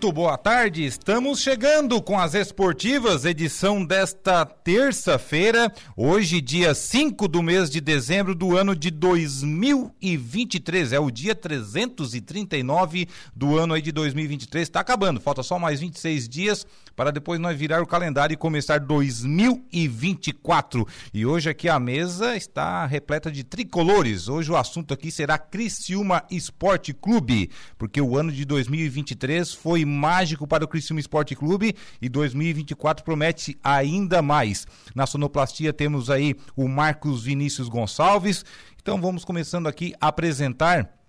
Muito boa tarde, estamos chegando com as esportivas, edição desta terça-feira, hoje, dia 5 do mês de dezembro do ano de 2023. É o dia 339 do ano aí de 2023. Está acabando, falta só mais 26 dias para depois nós virar o calendário e começar 2024. E hoje aqui a mesa está repleta de tricolores. Hoje o assunto aqui será Criciúma Esporte Clube, porque o ano de 2023 2023 foi mágico para o Criciúma Esporte Clube e 2024 promete ainda mais. Na sonoplastia temos aí o Marcos Vinícius Gonçalves. Então vamos começando aqui a apresentar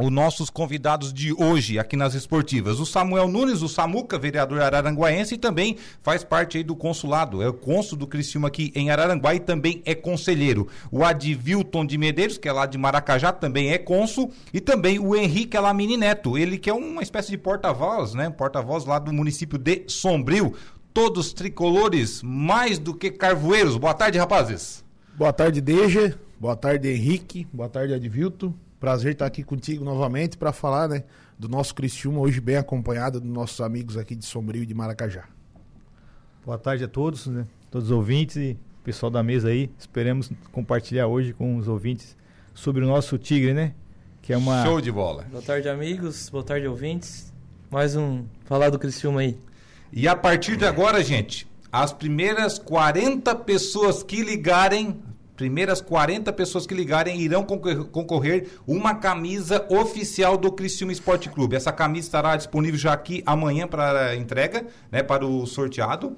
os nossos convidados de hoje aqui nas esportivas. O Samuel Nunes, o Samuca, vereador araranguaense, e também faz parte aí do consulado, é o cônsul do Criciúma aqui em Araranguá e também é conselheiro. O Advilton de Medeiros, que é lá de Maracajá, também é cônsul, e também o Henrique Alamini Neto, ele que é uma espécie de porta-voz, né? Porta-voz lá do município de Sombrio. Todos tricolores, mais do que carvoeiros. Boa tarde, rapazes. Boa tarde, Deja. Boa tarde, Henrique. Boa tarde, Advilton. Prazer estar aqui contigo novamente para falar né, do nosso Criciúma, hoje bem acompanhado dos nossos amigos aqui de Sombrio e de Maracajá. Boa tarde a todos, né, todos os ouvintes e pessoal da mesa aí. Esperamos compartilhar hoje com os ouvintes sobre o nosso Tigre, né? Que é uma Show de bola. Boa tarde, amigos. Boa tarde, ouvintes. Mais um falar do Criciúma aí. E a partir de agora, gente, as primeiras 40 pessoas que ligarem primeiras 40 pessoas que ligarem irão concorrer uma camisa oficial do Criciúma Esporte Clube. Essa camisa estará disponível já aqui amanhã para entrega, né, para o sorteado.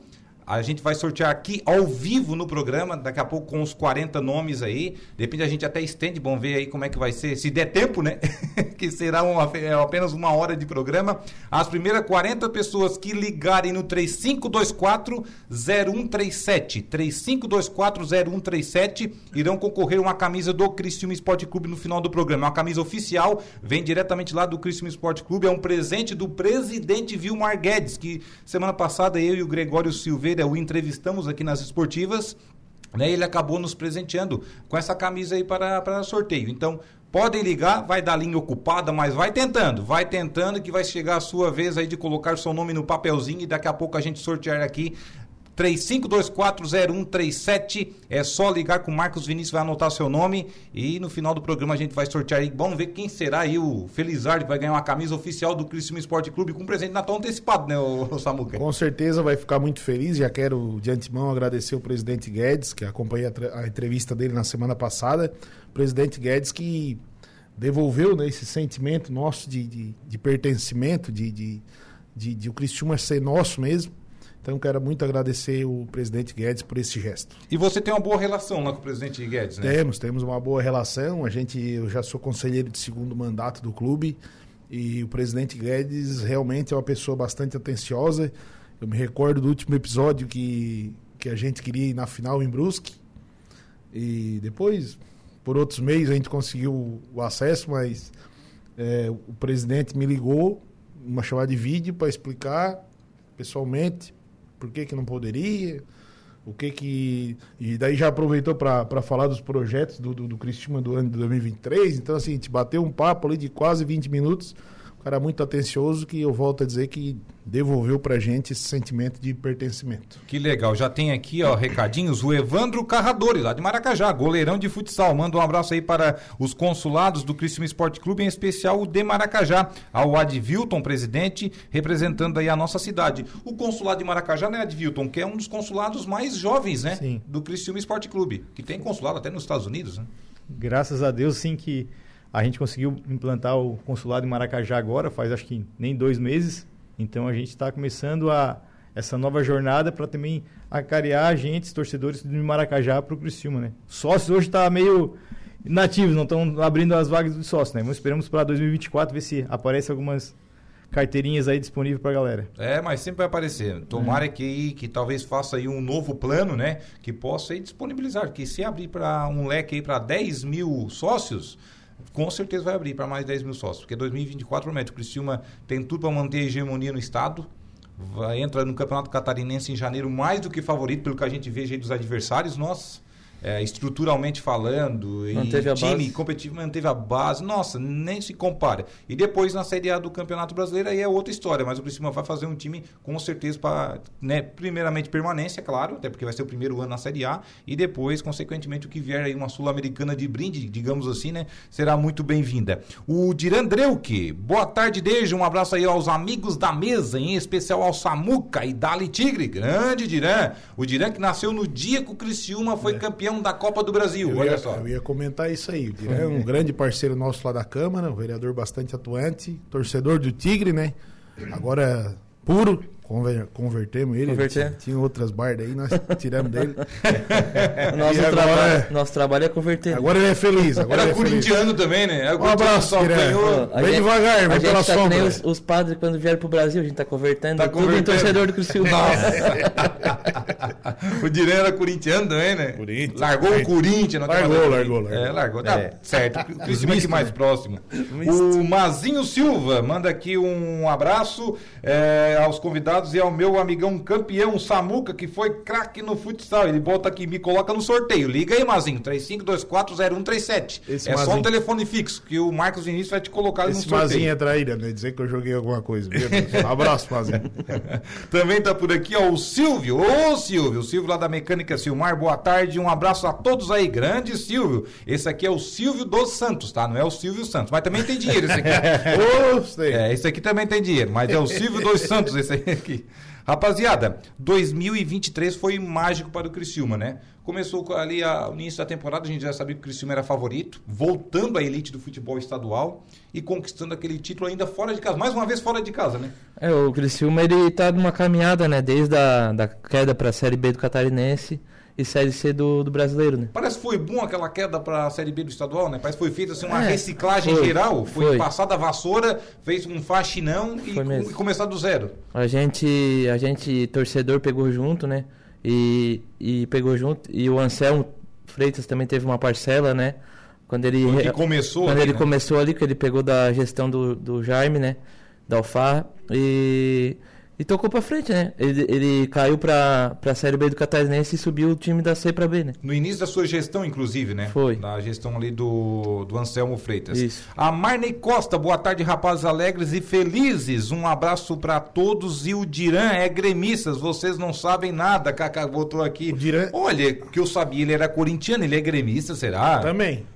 A gente vai sortear aqui ao vivo no programa, daqui a pouco com os 40 nomes aí. Depende, a gente até estende, vamos ver aí como é que vai ser, se der tempo, né? que será uma, é apenas uma hora de programa. As primeiras 40 pessoas que ligarem no 3524-0137, 3524-0137, irão concorrer uma camisa do Criciúma Esporte Clube no final do programa. É uma camisa oficial, vem diretamente lá do Criciúma Esporte Clube, é um presente do presidente Vilmar Guedes, que semana passada eu e o Gregório Silveira Oliveira o entrevistamos aqui nas esportivas, né? Ele acabou nos presenteando com essa camisa aí para, para sorteio. Então, podem ligar, vai dar linha ocupada, mas vai tentando, vai tentando que vai chegar a sua vez aí de colocar seu nome no papelzinho e daqui a pouco a gente sortear aqui 35240137. É só ligar com o Marcos Vinícius, vai anotar seu nome e no final do programa a gente vai sortear aí. Vamos ver quem será aí o Felizardo que vai ganhar uma camisa oficial do Criciúma Esporte Clube com um presente Natal antecipado, né, o, Samuca? Com certeza vai ficar muito feliz. Já quero de antemão agradecer o presidente Guedes, que acompanhei a, entrevista dele na semana passada. Presidente Guedes que devolveu né, esse sentimento nosso de, de, de pertencimento, de, de, de, de o Criciúma ser nosso mesmo então quero muito agradecer o presidente Guedes por esse gesto. E você tem uma boa relação lá com o presidente Guedes, né? Temos, temos uma boa relação. A gente, eu já sou conselheiro de segundo mandato do clube e o presidente Guedes realmente é uma pessoa bastante atenciosa. Eu me recordo do último episódio que, que a gente queria ir na final em Brusque e depois, por outros meios, a gente conseguiu o acesso, mas é, o presidente me ligou, uma chamada de vídeo para explicar pessoalmente por que, que não poderia, o que que... E daí já aproveitou para falar dos projetos do, do, do Cristina do ano de 2023, então assim, gente bateu um papo ali de quase 20 minutos, cara muito atencioso que eu volto a dizer que devolveu pra gente esse sentimento de pertencimento. Que legal. Já tem aqui, ó, recadinhos. O Evandro Carradori, lá de Maracajá, goleirão de futsal. Manda um abraço aí para os consulados do Criciúma Esporte Clube, em especial o de Maracajá, ao Advilton, presidente, representando aí a nossa cidade. O consulado de Maracajá, né, Advilton, que é um dos consulados mais jovens, né, sim. do Criciúma Esporte Clube, que tem consulado até nos Estados Unidos, né? Graças a Deus, sim, que a gente conseguiu implantar o consulado em Maracajá agora, faz acho que nem dois meses. Então a gente está começando a, essa nova jornada para também acarear agentes, torcedores de Maracajá para o Criciúma, né? Sócios hoje está meio nativos, não estão abrindo as vagas de sócio, né? Mas esperamos para 2024 ver se aparecem algumas carteirinhas aí disponíveis pra galera. É, mas sempre vai aparecer. Tomara que, que talvez faça aí um novo plano, né? Que possa aí disponibilizar. Que se abrir para um leque aí para 10 mil sócios, com certeza vai abrir para mais 10 mil sócios. Porque 2024 promete. O Criciúma tem tudo para manter a hegemonia no estado. Vai, entra no Campeonato Catarinense em janeiro mais do que favorito, pelo que a gente aí dos adversários. Nossa. É, estruturalmente falando, Manteve a time base. competitivo, manteve a base, nossa, nem se compara. E depois na Série A do Campeonato Brasileiro aí é outra história, mas o Criciúma vai fazer um time com certeza para, né, primeiramente permanência, claro, até porque vai ser o primeiro ano na Série A, e depois, consequentemente, o que vier aí uma Sul-Americana de brinde, digamos assim, né, será muito bem-vinda. O Dirandreuque, boa tarde, Deja, um abraço aí aos amigos da mesa, em especial ao Samuca e Dali Tigre, grande Diran. O Diran que nasceu no dia que o Criciúma foi campeão da Copa do Brasil, Eu olha ia, só. eu ia comentar isso aí. O é um grande parceiro nosso lá da Câmara, um vereador bastante atuante, torcedor do Tigre, né? Agora puro, conver- convertemos ele. Converter. Tinha, tinha outras bardas aí, nós tiramos dele. Nosso, agora trabalho, é- nosso trabalho é converter. Agora ele é feliz. Agora Era é feliz. corintiano também, né? Um abraço, ganhou. A Vem gente- devagar, gente pela tá sombra. os, os padres quando vieram pro Brasil, a gente tá convertendo Tá tudo em convertendo. torcedor do Criciúma. o Dirã era corintiano também, né? Corinthians. Largou o Corinthians. Largou, largou, largou. É, largou. Tá É. certo. O Criciúma aqui mais próximo. O Mazinho Silva manda aqui um abraço é, aos convidados e ao meu amigão campeão Samuca, que foi craque no futsal. Ele bota aqui, me coloca no sorteio. Liga aí, Mazinho, 35240137. Esse é só um Mazinho. telefone fixo, que o Marcos Vinícius vai te colocar ali no Esse sorteio. Mazinho é traíra, né? Dizer que eu joguei alguma coisa. Um abraço, Mazinho. Também tá por aqui, ó, o Silvio. Ô, Silvio, o Silvio lá da Mecânica Silmar, boa tarde, um abraço a todos aí, grande Silvio. Esse aqui é o Silvio dos Santos, tá? Não é o Silvio Santos, mas também tem dinheiro esse aqui. É, esse aqui também tem dinheiro, mas é o Silvio dos Santos esse aí aqui. Rapaziada, 2023 foi mágico para o Criciúma, né? Começou com ali a, o início da temporada, a gente já sabia que o Criciúma era favorito, voltando à elite do futebol estadual e conquistando aquele título ainda fora de casa, mais uma vez fora de casa, né? É, o Criciúma ele tá numa caminhada, né? Desde a da queda pra Série B do Catarinense e Série C do, do Brasileiro, né? Parece que foi bom aquela queda para a Série B do estadual, né? Parece que foi feita assim, uma É, reciclagem foi, geral. Foi, foi. passada a vassoura, fez um faxinão e, com- e começar do zero. A gente, a gente, torcedor, pegou junto, né? E, e pegou junto. E o Anselmo Freitas também teve uma parcela, né? Quando ele, Quando que começou quando ali, ele né? começou ali, que ele pegou da gestão do, do Jaime, né? Da Alfarra. E, e tocou pra frente, né? Ele, ele caiu pra, pra Série B do Catarinense e subiu o time da C pra B, né? No início da sua gestão, inclusive, né? Foi. Da gestão ali do, do Anselmo Freitas. Isso. A Marney Costa, boa tarde, rapazes alegres e felizes. Um abraço para todos. E o Diran é gremistas, vocês não sabem nada. Kaká botou aqui. O Diran- Olha, que eu sabia, ele era corintiano, ele é gremista, será? Também.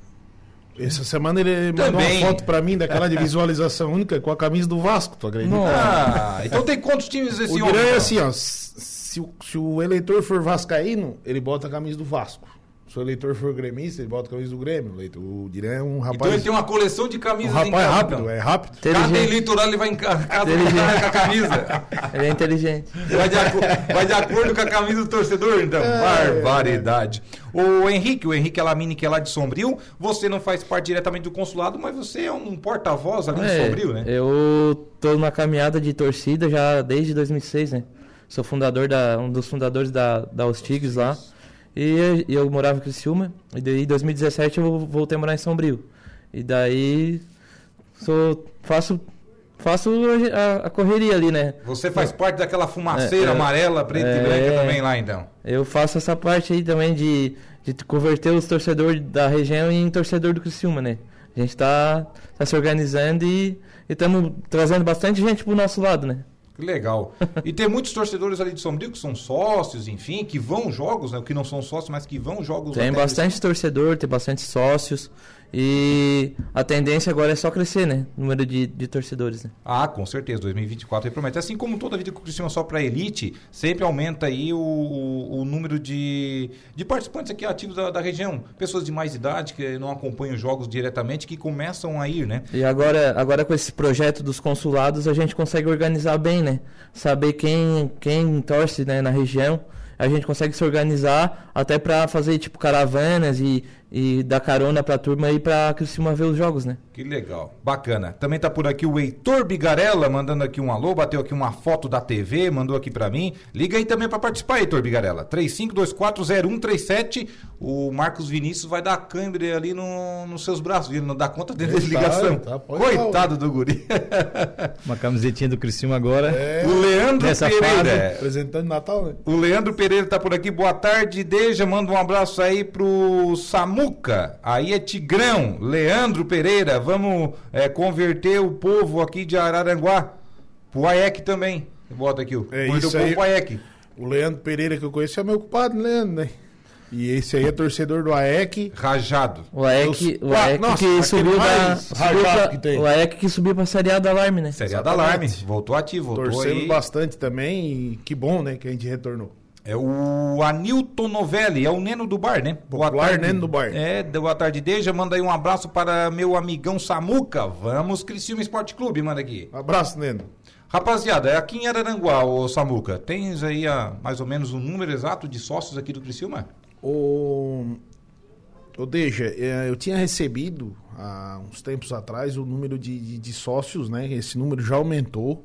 Essa semana ele mandou Também. uma foto pra mim daquela de visualização única com a camisa do Vasco, tu acredita? Ah, então tem quantos times esse O homem? Dirã é assim, ó. Se, o- se o eleitor for vascaíno, ele bota a camisa do Vasco. Se o eleitor for gremista, ele bota a camisa do Grêmio. O Dirã é um Então rapaz. ele tem uma coleção de um camisas em rapaz casa, rápido, então. é rápido. Cada eleitoral ele vai em ca- casa com a camisa. Ele é inteligente. Vai de, aco- vai de acordo com a camisa do torcedor, então. Barbaridade. O Henrique, o Henrique Alamini, que é lá de Sombrio, você não faz parte diretamente do consulado, mas você é um porta-voz ali de É, Sombrio, né? Eu tô numa caminhada de torcida já desde 2006, né? Sou fundador da, um dos fundadores da, da Os Tigres lá. E, e eu morava em Criciúma. E daí em 2017 eu voltei a morar em Sombrio. E daí sou, faço, faço a, a correria ali, né? Você faz parte daquela fumaceira É, é. amarela, preta e É. branca também lá, então. Eu faço essa parte aí também de, de converter os torcedores da região em torcedor do Criciúma, né? A gente tá, tá se organizando e estamos trazendo bastante gente pro nosso lado, né? Que legal. E tem muitos torcedores ali de Sombrio que são sócios, enfim, que vão jogos, né? Que não são sócios, mas que vão jogos. Tem bastante torcedor, tem bastante sócios. E a tendência agora é só crescer, né? O número de, de torcedores, né? Ah, com certeza, 2024 aí promete. Assim como toda a vida que o Criciúma só para elite, sempre aumenta aí o, o, o número de, de participantes aqui ativos da, da região. Pessoas de mais idade que não acompanham os jogos diretamente, que começam a ir, né? E agora, agora com esse projeto dos consulados, a gente consegue organizar bem, né? Saber quem, quem torce né, na região. A gente consegue se organizar até para fazer tipo caravanas e, e dar carona pra turma ir pra Criciúma ver os jogos, né? Que legal, bacana. Também tá por aqui o Heitor Bigarella, mandando aqui um alô, bateu aqui uma foto da TV, mandou aqui pra mim. Liga aí também pra participar, Heitor Bigarella. 35240137. O Marcos Vinícius vai dar câimbra ali no, nos seus braços, ele não dá conta dele da tá, ligação. tá, pode Coitado do guri. Uma camisetinha do Criciúma agora. É, o Leandro Nessa Pereira. apresentando Natal, né? O Leandro Pereira tá por aqui. Boa tarde, Deja. Manda um abraço aí pro Samuca. Aí é Tigrão. Leandro Pereira. Vamos é, converter o povo aqui de Araranguá. Pro AEC também. Bota aqui o. É isso aí. pro AEC. O Leandro Pereira que eu conheço é meu culpado, Leandro, né? E esse aí é torcedor do AEC. Rajado. O AEC, Os o AEC nossa, que subiu da. Subiu pra, que tem. o AEC que subiu pra Série A da Alarme, né? Seria da Exatamente. Alarme. Voltou ativo. Voltou Torcemos aí. bastante também e que bom, né, que a gente retornou. É o Anilton Novelli, é o Neno do Bar, né? Popular Neno do Bar. É, boa tarde, Deja. Manda aí um abraço para meu amigão Samuca. Vamos, Criciúma Esporte Clube, manda aqui. Um abraço, Neno. Rapaziada, é aqui em Araranguá, ô Samuca, tens aí a, mais ou menos o número exato de sócios aqui do Criciúma? O, o Deja, eh, eu tinha recebido há uns tempos atrás o número de, de- de sócios, né? Esse número já aumentou.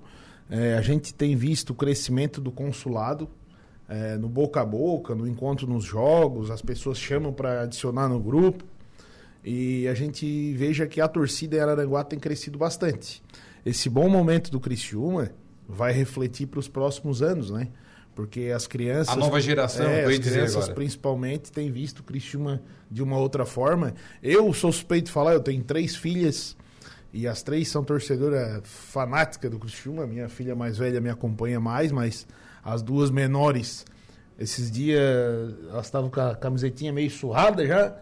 Eh, a gente tem visto o crescimento do consulado eh, no boca a boca, no encontro nos jogos, as pessoas chamam para adicionar no grupo. E a gente veja que a torcida em Araranguá tem crescido bastante. Esse bom momento do Criciúma vai refletir para os próximos anos, né? Porque as crianças. A nova geração, é, as crianças principalmente têm visto o Criciúma de uma outra forma. Eu sou suspeito de falar, eu tenho três filhas e as três são torcedoras fanáticas do Criciúma. Minha filha mais velha me acompanha mais, mas as duas menores, esses dias elas estavam com a camisetinha meio surrada já.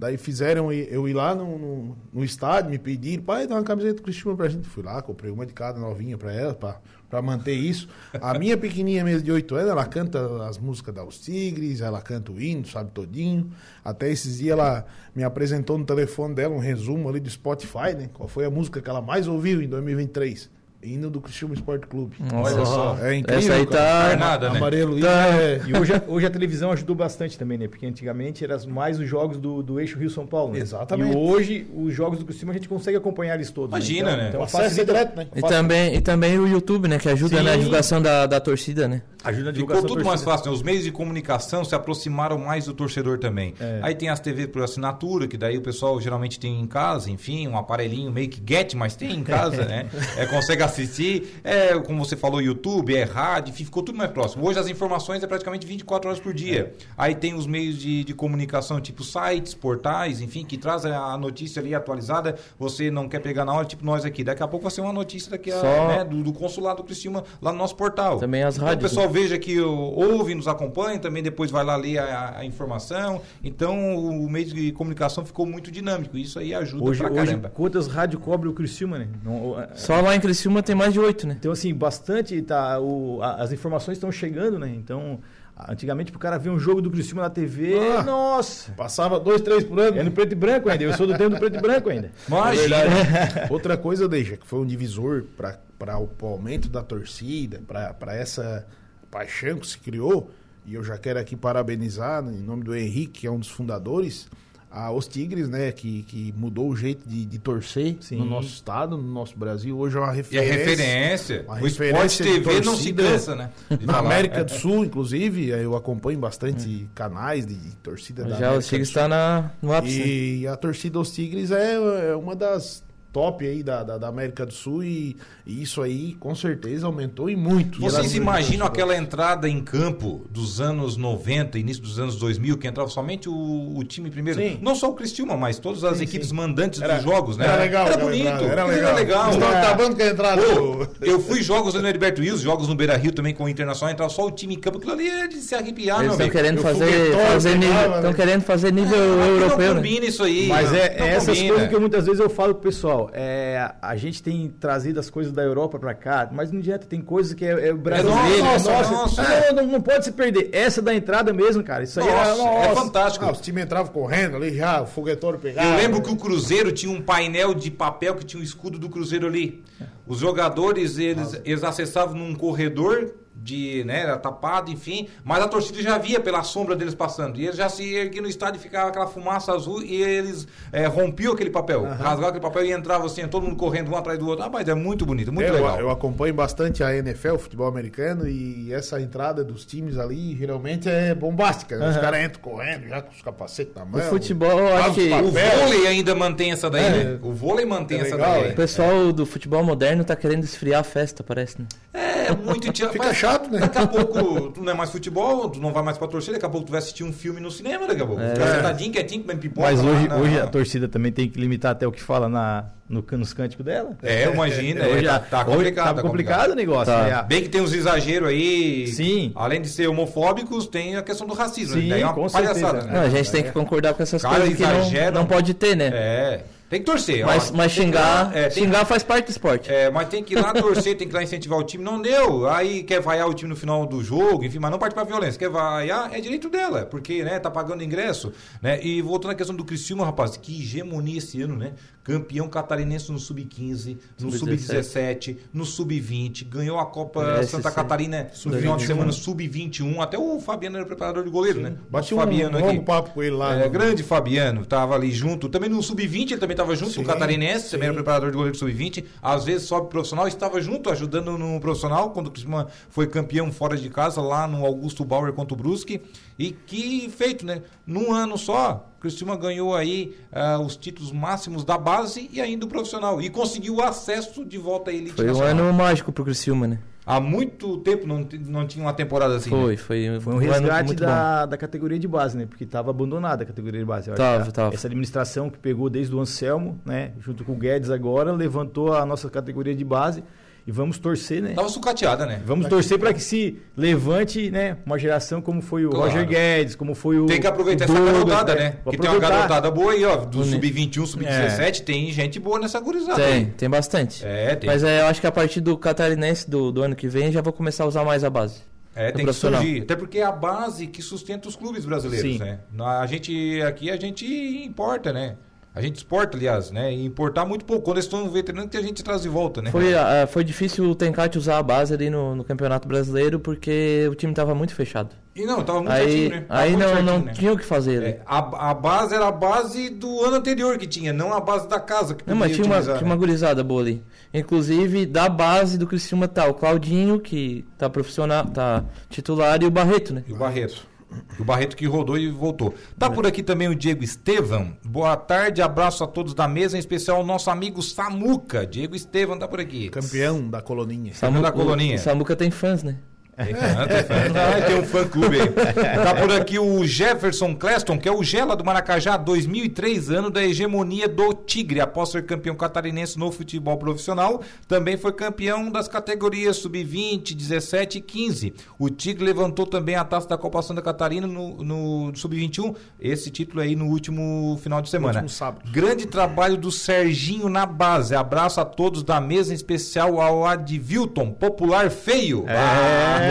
Daí fizeram eu ir lá no, no, no estádio, me pediram, pai, dá uma camiseta do Criciúma pra gente. Fui lá, comprei uma de cada novinha pra ela, pra, pra manter isso. A minha pequenininha mesmo de 8 anos, ela canta as músicas da Os Tigres, ela canta o hino, sabe todinho. Até esses dias ela me apresentou no telefone dela um resumo ali do Spotify, né? Qual foi a música que ela mais ouviu em 2023? Hino do Criciúma Esporte Clube. Olha só. É incrível. Essa aí tá- É nada, né? Amarelo Tá. é... E hoje, a- hoje a televisão ajudou bastante também, né? Porque antigamente eram mais os jogos do, do eixo Rio-São Paulo. Né? Exatamente. E hoje os jogos do Criciúma a gente consegue acompanhar eles todos. Imagina, né? Então O acesso é facilita, direto, né? E também, e também o YouTube, né? Que ajuda Sim. na divulgação da, da torcida, né? ajuda a Ficou divulgação tudo da mais fácil, né? Os meios de comunicação se aproximaram mais do torcedor também. É. Aí tem as TV por assinatura, que daí o pessoal geralmente tem em casa, enfim, um aparelhinho meio que get, mas tem em casa, né? É, consegue assistir. É, como você falou, YouTube, é rádio, enfim, ficou tudo mais próximo. Hoje as informações é praticamente 24 horas por dia. Aí tem os meios de, de comunicação, tipo sites, portais, enfim, que trazem a notícia ali atualizada. Você não quer pegar na hora, tipo nós aqui. Daqui a pouco vai ser uma notícia daqui a, Só- né, do, do consulado do Criciúma lá no nosso portal. Também as Então, rádios, O pessoal veja que o- ouve, nos acompanha, também depois vai lá ler a, a informação. Então o meio de comunicação ficou muito dinâmico. Isso aí ajuda Hoje, pra hoje caramba. quantas rádios cobre o Criciúma, né? Não, Só lá em Criciúma tem mais de oito, né? Então, assim, bastante, tá, o, a- as informações estão chegando, né? Então, antigamente, pro cara ver um jogo do Criciúma na TV, Ah. nossa! Passava dois, três por ano. É no preto e branco ainda, eu sou do tempo do preto e branco ainda. Imagina. Outra coisa, deixa, que foi um divisor para o aumento da torcida, para essa paixão que se criou, e eu já quero aqui parabenizar, em nome do Henrique, que é um dos fundadores, a Os Tigres, né, que, que mudou o jeito de, de torcer Sim. no nosso estado, no nosso Brasil. Hoje é uma E a referência. referência. Uma o Esporte referência de TV não se cansa, né? de Na falar. América do Sul, inclusive, eu acompanho bastante canais de, de torcida da Já o Tigres está na, no ápice. né? E a torcida dos Tigres é, é uma das top aí da, da, da América do Sul e, e isso aí com certeza aumentou e muito. Vocês E imaginam aquela entrada em campo dos anos 90, início dos anos 2000, que entrava somente o, o time primeiro? Sim. Não só o Criciúma, mas todas as Sim, equipes sim. mandantes Era- dos jogos, né? Era legal. Era bonito. entrada, Era legal. Era legal. Estava É. acabando com a entrada. Pô, eu fui jogos no Heriberto Wilson, jogos no Beira Rio também com o Internacional, entrava só o time em campo, aquilo ali é de se arrepiar, Eles meu estão amigo. querendo o fazer, fazer nível, pegava, tão né? querendo fazer nível Aqui europeu, não né? combina isso aí. Mas é, é essas combina. coisas que muitas vezes eu falo pro pessoal. É, a gente tem trazido as coisas da Europa pra cá, mas não adianta, tem coisas que é, é brasileiro. nossa, é nossa, nossa. é. Não, não, não pode se perder. Essa da entrada mesmo, cara. Isso aí Nossa, é, é nossa. fantástico. Ah, os times entravam correndo ali já, o foguetório pegava. Eu lembro que o Cruzeiro tinha um painel de papel que tinha o escudo do Cruzeiro ali. Os jogadores, eles, eles acessavam num corredor de, né, era tapado, enfim, mas a torcida já via pela sombra deles passando. E eles já se erguiam no estádio e ficava aquela fumaça azul e eles é, rompiam aquele papel, rasgavam aquele papel e entrava assim, todo mundo correndo um atrás do outro. Ah, mas é muito bonito, muito eu, legal. eu acompanho bastante a NFL, o futebol americano, e essa entrada dos times ali geralmente é bombástica. né? Os caras entram correndo já com os capacetes na O mão. futebol, eu acho que O vôlei ainda mantém essa daí, É. né? O vôlei mantém É essa legal, daí. o pessoal do futebol moderno tá querendo esfriar a festa, parece, né? É muito Fica mas chato, né? Daqui a pouco tu não é mais futebol, tu não vai mais pra torcer, daqui a pouco tu vai assistir um filme no cinema, daqui a pouco. É. Fica sentadinho, quietinho, comendo pipoca. Mas hoje, na- hoje a torcida também tem que limitar até o que fala na, no, nos cânticos dela. É, imagina, hoje é, tá, a- tá hoje complicado. tá tá complicado o negócio. Tá. né? Bem que tem uns exageros aí. Sim. Além de ser homofóbicos, tem a questão do racismo. Sim, né? Daí é uma com palhaçada, certeza. né? Não, a gente tem que concordar com essas Cara, coisas que não, não pode ter, né? É. Tem que torcer. Mas, ó. mas que ir xingar, lá- é, xingar faz parte do esporte. É, mas tem que ir lá torcer, tem que ir lá incentivar o time. Não deu. Aí quer vaiar o time no final do jogo, enfim, mas não parte pra violência. Quer vaiar, é direito dela, porque, né, tá pagando ingresso. Né? E voltando à questão do Criciúma, rapaz, que hegemonia esse ano, né? Campeão catarinense no Sub-15, no Sub-17, no Sub-20, ganhou a Copa É, Santa Catarina no final de semana Sub-21. Até o Fabiano era preparador de goleiro, né? Bati O um Fabiano aqui. longo papo com ele lá. É, no- grande Fabiano, tava ali junto. Também no Sub-20 ele também estava junto, Sim, o catarinense, sim. também era preparador de goleiro do Sub-20. Às vezes sobe profissional, estava junto, ajudando no profissional, quando o Criciúma foi campeão fora de casa, lá no Augusto Bauer contra o Brusque. E que feito, né? Num ano só, o Criciúma ganhou aí ah, os títulos máximos da base e ainda o profissional. E conseguiu o acesso de volta à elite Foi um nacional. ano mágico pro Criciúma, né? Há muito tempo não, não tinha uma temporada assim. Foi, né? foi, Foi um resgate bom. da, da categoria de base, né? Porque estava abandonada a categoria de base. Tava, que a- tava. Essa administração que pegou desde o Anselmo, né? Junto com o Guedes agora, levantou a nossa categoria de base. E vamos torcer, né? Tava sucateada, né? Vamos torcer para que se levante, né, uma geração como foi o Claro. Roger Guedes, como foi o Tem que aproveitar essa garotada, é, né? pra Que tem uma garotada boa aí, ó. Do Bonito. sub-21, sub-17, tem gente boa nessa gurizada. Tem, aí. tem bastante. É, tem. Mas é, eu acho que a partir do catarinense do, do ano que vem já vou começar a usar mais a base. É, tem que surgir. Até porque é a base que sustenta os clubes brasileiros, Sim. né? A gente, aqui a gente importa, né? A gente exporta, aliás, né? E importar muito pouco. Quando eles estão veterano, que a gente traz de volta, né? Foi, ah, foi difícil o Tencate usar a base ali no, no Campeonato Brasileiro porque o time tava muito fechado. E não, tava muito Aí, certinho, né? Tava aí não, certinho, não né? tinha o que fazer. É, a, a base era a base do ano anterior que tinha, não a base da casa que Não, mas tinha uma, utilizar, tinha uma né? gurizada boa ali. Inclusive, da base do Criciúma tá o Claudinho, que tá profissional, tá titular, e o Barreto, né? E o Barreto. O Barreto que rodou e voltou. Tá por aqui também o Diego Estevam. Boa tarde, abraço a todos da mesa, em especial o nosso amigo Samuca. Diego Estevam tá por aqui. Campeão da coloninha. Samu- da coloninha. O Samuca tem fãs, né? Tem fã, tem fã. Ah, tem um fã clube aí. Tá por aqui o Jefferson Cleston, que é o Gela do Maracajá, 2003, ano da hegemonia do Tigre. Após ser campeão catarinense no futebol profissional, também foi campeão das categorias sub-20, 17 e 15. O Tigre levantou também a taça da Copa Santa Catarina no, no sub-21, esse título aí no último final de semana. último sábado. Grande trabalho do Serginho na base. Abraço a todos da mesa, em especial ao Advilton, popular feio. Ah,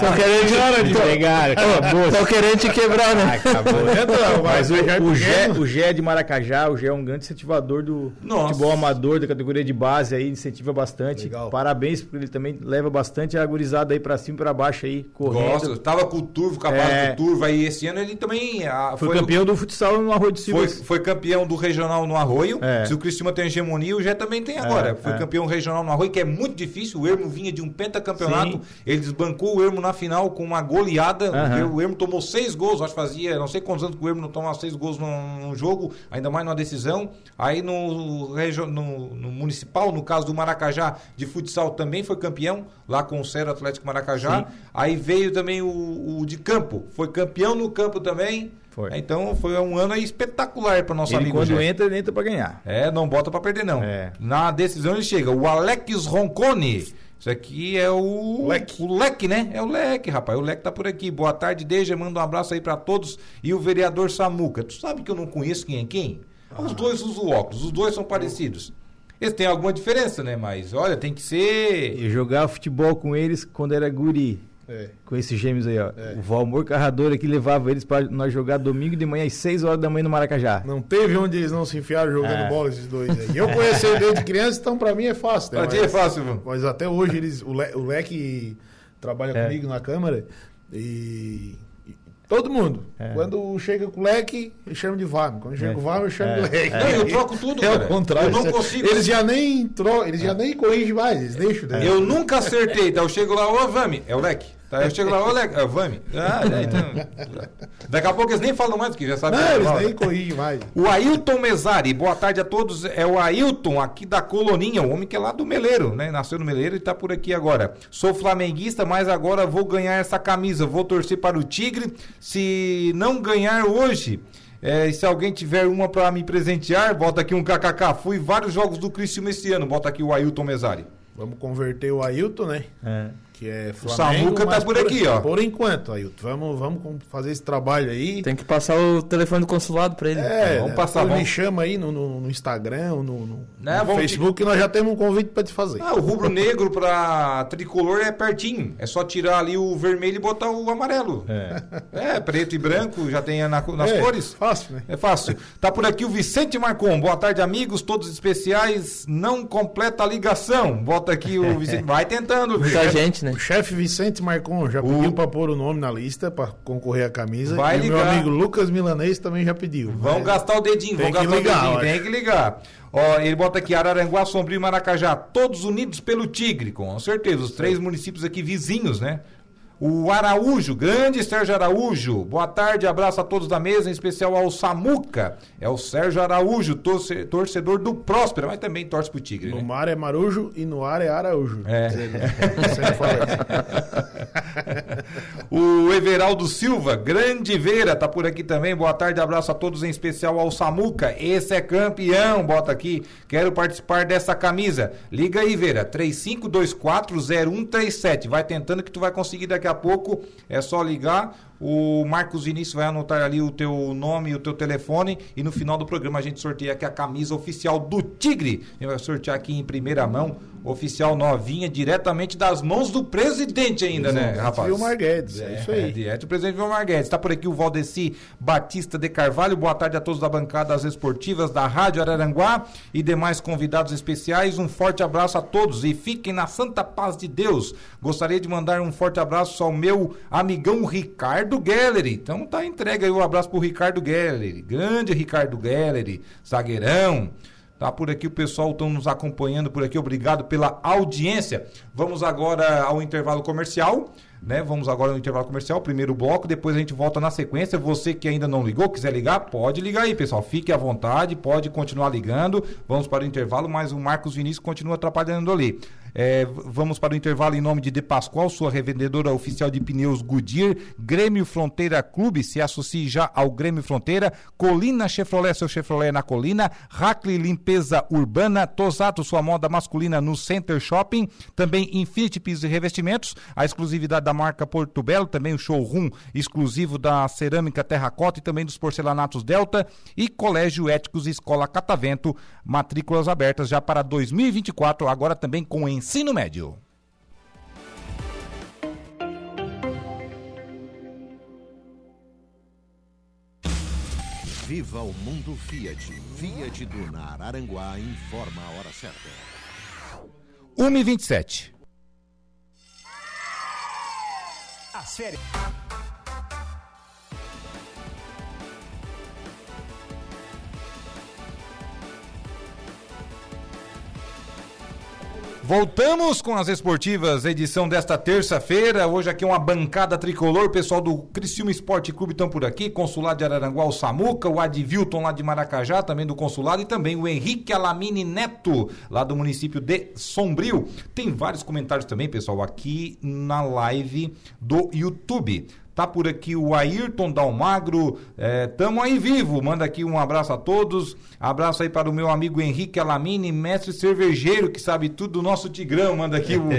Tô querendo te, Pegaram, acabou. tô querendo te quebrar, né? Acabou. Entra, Mas o, o, Gé, o Gé de Maracajá, o Gé é um grande incentivador do Nossa. futebol amador, da categoria de base aí, incentiva bastante. Legal. Parabéns, porque ele também leva bastante a gurizada aí pra cima e pra baixo aí, correndo. Gosto, tava com o Turvo, com a base É. do Turvo, aí esse ano ele também ah, Foi, foi, campeão do futsal no Arroio de foi, Silva. foi campeão do regional no Arroio. É. Se o Cristiúma tem hegemonia, o Gé também tem agora. É, foi é. campeão regional no Arroio, que é muito difícil. O Ermo vinha de um pentacampeonato. Sim. Ele desbancou o Ermo na final com uma goleada. Aham. O Ermo tomou seis gols, acho que fazia, não sei quantos anos que o Ermo não tomava seis gols num, num jogo, ainda mais numa decisão. Aí no, no, no municipal, no caso do Maracajá, de futsal também foi campeão, lá com o Cero Atlético Maracajá. Sim. Aí veio também o, o de campo, foi campeão no campo também. Foi. Então foi um ano espetacular para nosso Ele amigo quando Jé. entra, ele entra pra ganhar. É, não bota pra perder não. É. Na decisão ele chega. O Alex Roncone. Isso aqui é o Leque. o Leque, né? É o Leque, rapaz. O Leque tá por aqui. Boa tarde, Deja. Manda um abraço aí pra todos. E o vereador Samuca. Tu sabe que eu não conheço quem é quem? Os dois usam óculos. Os dois são parecidos. Eles têm alguma diferença, né? Mas olha, tem que ser. Eu jogava futebol com eles quando era guri. É. Com esses gêmeos aí, ó. O Valmor Carrador aqui levava eles pra nós jogar domingo de manhã às 6 horas da manhã no Maracajá. Não teve onde eles não se enfiaram jogando É. bola, esses dois aí. Eu conheci eles desde criança, então pra mim é fácil. né? Pra ti é fácil, viu? Mas até hoje eles, o, Le, o Leque trabalha É. comigo na Câmara. E. Todo mundo. É. Quando chega com o leque, eu chamo de Vame. Quando chega É. com o Vame, eu chamo É. de leque. Não, eu troco tudo, É cara. o contrário. Eu não consigo. Eles já nem tro... eles já nem corrigem mais, eles deixam. né? Eu nunca acertei. Então eu chego lá, ô Vami, é o leque. Tá, eu chego lá, ô é Vami. Ah, então. Daqui a pouco eles nem falam mais, que já sabem. Não, é eles nem corrigem mais. O Ailton Mesari, boa tarde a todos. É o Ailton aqui da Coloninha, o homem que é lá do Meleiro, né? Nasceu no Meleiro e tá por aqui agora. Sou flamenguista, mas agora vou ganhar essa camisa. Vou torcer para o Tigre. Se não ganhar hoje, é, e se alguém tiver uma para me presentear, bota aqui um kkk. Fui vários jogos do Criciúma esse ano. Bota aqui o Ailton Mesari. Vamos converter o Ailton, né? É. Que é Samuca tá mas por aqui, ó. Por enquanto, Ailton. Vamos, vamos fazer esse trabalho aí. Tem que passar o telefone do consulado pra ele. É, Vamos né? passar, vamos. Me chama aí no, no- no Instagram, no, no- Né, no vamos Facebook, que nós já temos um convite para te fazer. Ah, o rubro negro para tricolor é pertinho. É só tirar ali o vermelho e botar o amarelo. É. É, preto e branco, já tem na- nas É, cores. Fácil, né? É fácil. Tá por aqui o Vicente Marcon. Boa tarde, amigos. Todos especiais. Não completa a ligação. Bota aqui o Vicente. Vai tentando. Muita gente, né? O chefe Vicente Marcon já pediu para pôr o nome na lista para concorrer à camisa. Vai e o meu ligar. amigo Lucas Milanês também já pediu. Vão gastar o dedinho, Tem vão que gastar ligar, o dedinho, tem que ligar. Ó, ele bota aqui Araranguá, Sombrio e Maracajá, todos unidos pelo Tigre, com certeza, os três municípios aqui vizinhos, né? O Araújo, grande Sérgio Araújo. Boa tarde, abraço a todos da mesa, em especial ao Samuca. É o Sérgio Araújo, torce- torcedor do Próspera, mas também torce pro Tigre, No né? mar é Marujo e no ar é Araújo. É. Sempre fala isso. O Everaldo Silva, grande Veira, tá por aqui também. Boa tarde, abraço a todos, em especial ao Samuca. Esse é campeão, bota aqui. Quero participar dessa camisa. Liga aí, Veira, 35240137. Vai tentando que tu vai conseguir daqui a pouco. É só ligar. O Marcos Vinícius vai anotar ali o teu nome e o teu telefone. E no final do programa a gente sorteia aqui a camisa oficial do Tigre. A gente vai sortear aqui em primeira mão, oficial novinha, diretamente das mãos do presidente ainda, né, rapaz? Vilmar Guedes, é, isso aí. direto o presidente Vilmar Guedes. Está por aqui o Valdeci Batista de Carvalho. Boa tarde a todos da bancada das esportivas da Rádio Araranguá e demais convidados especiais. Um forte abraço a todos e fiquem na santa paz de Deus. Gostaria de mandar um forte abraço ao meu amigão Ricardo Gallery. Então tá entregue aí o abraço pro Ricardo Gallery. Grande Ricardo Gallery, zagueirão. Tá por aqui o pessoal estão nos acompanhando por aqui. Obrigado pela audiência. Vamos agora ao intervalo comercial. Né? Vamos agora ao intervalo comercial, primeiro bloco, depois a gente volta na sequência. Você que ainda não ligou, quiser ligar, pode ligar aí, pessoal. Fique à vontade, pode continuar ligando. Vamos para o intervalo, mas o Marcos Vinícius continua atrapalhando ali. É, vamos para o intervalo em nome de De Pascoal, sua revendedora oficial de pneus Goodyear, Grêmio Fronteira Clube, se associe já ao Grêmio Fronteira, Colina Chevrolet, seu Chevrolet na Colina, Hackley Limpeza Urbana, Tosato, sua moda masculina no Center Shopping, também Infinity Pisos e Revestimentos, a exclusividade da marca Porto Belo, também o showroom exclusivo da Cerâmica Terracota e também dos porcelanatos Delta. E Colégio Éticos Escola Catavento, matrículas abertas já para 2024, agora também com ensino médio. Viva o mundo Fiat. Fiat do Araranguá informa a hora certa. 1h27. As férias. Voltamos com as esportivas, edição desta terça-feira. Hoje aqui uma bancada tricolor, pessoal do Criciúma Esporte Clube estão por aqui, consulado de Araranguá, o Samuca, o Advilton lá de Maracajá, também do consulado, e também o Henrique Alamine Neto, lá do município de Sombrio. Tem vários comentários também, pessoal, aqui na live do YouTube. Tá por aqui o Ayrton Dalmagro, é, tamo aí vivo, manda aqui um abraço a todos, abraço aí para o meu amigo Henrique Alamine, mestre cervejeiro, que sabe tudo do nosso Tigrão, manda aqui o,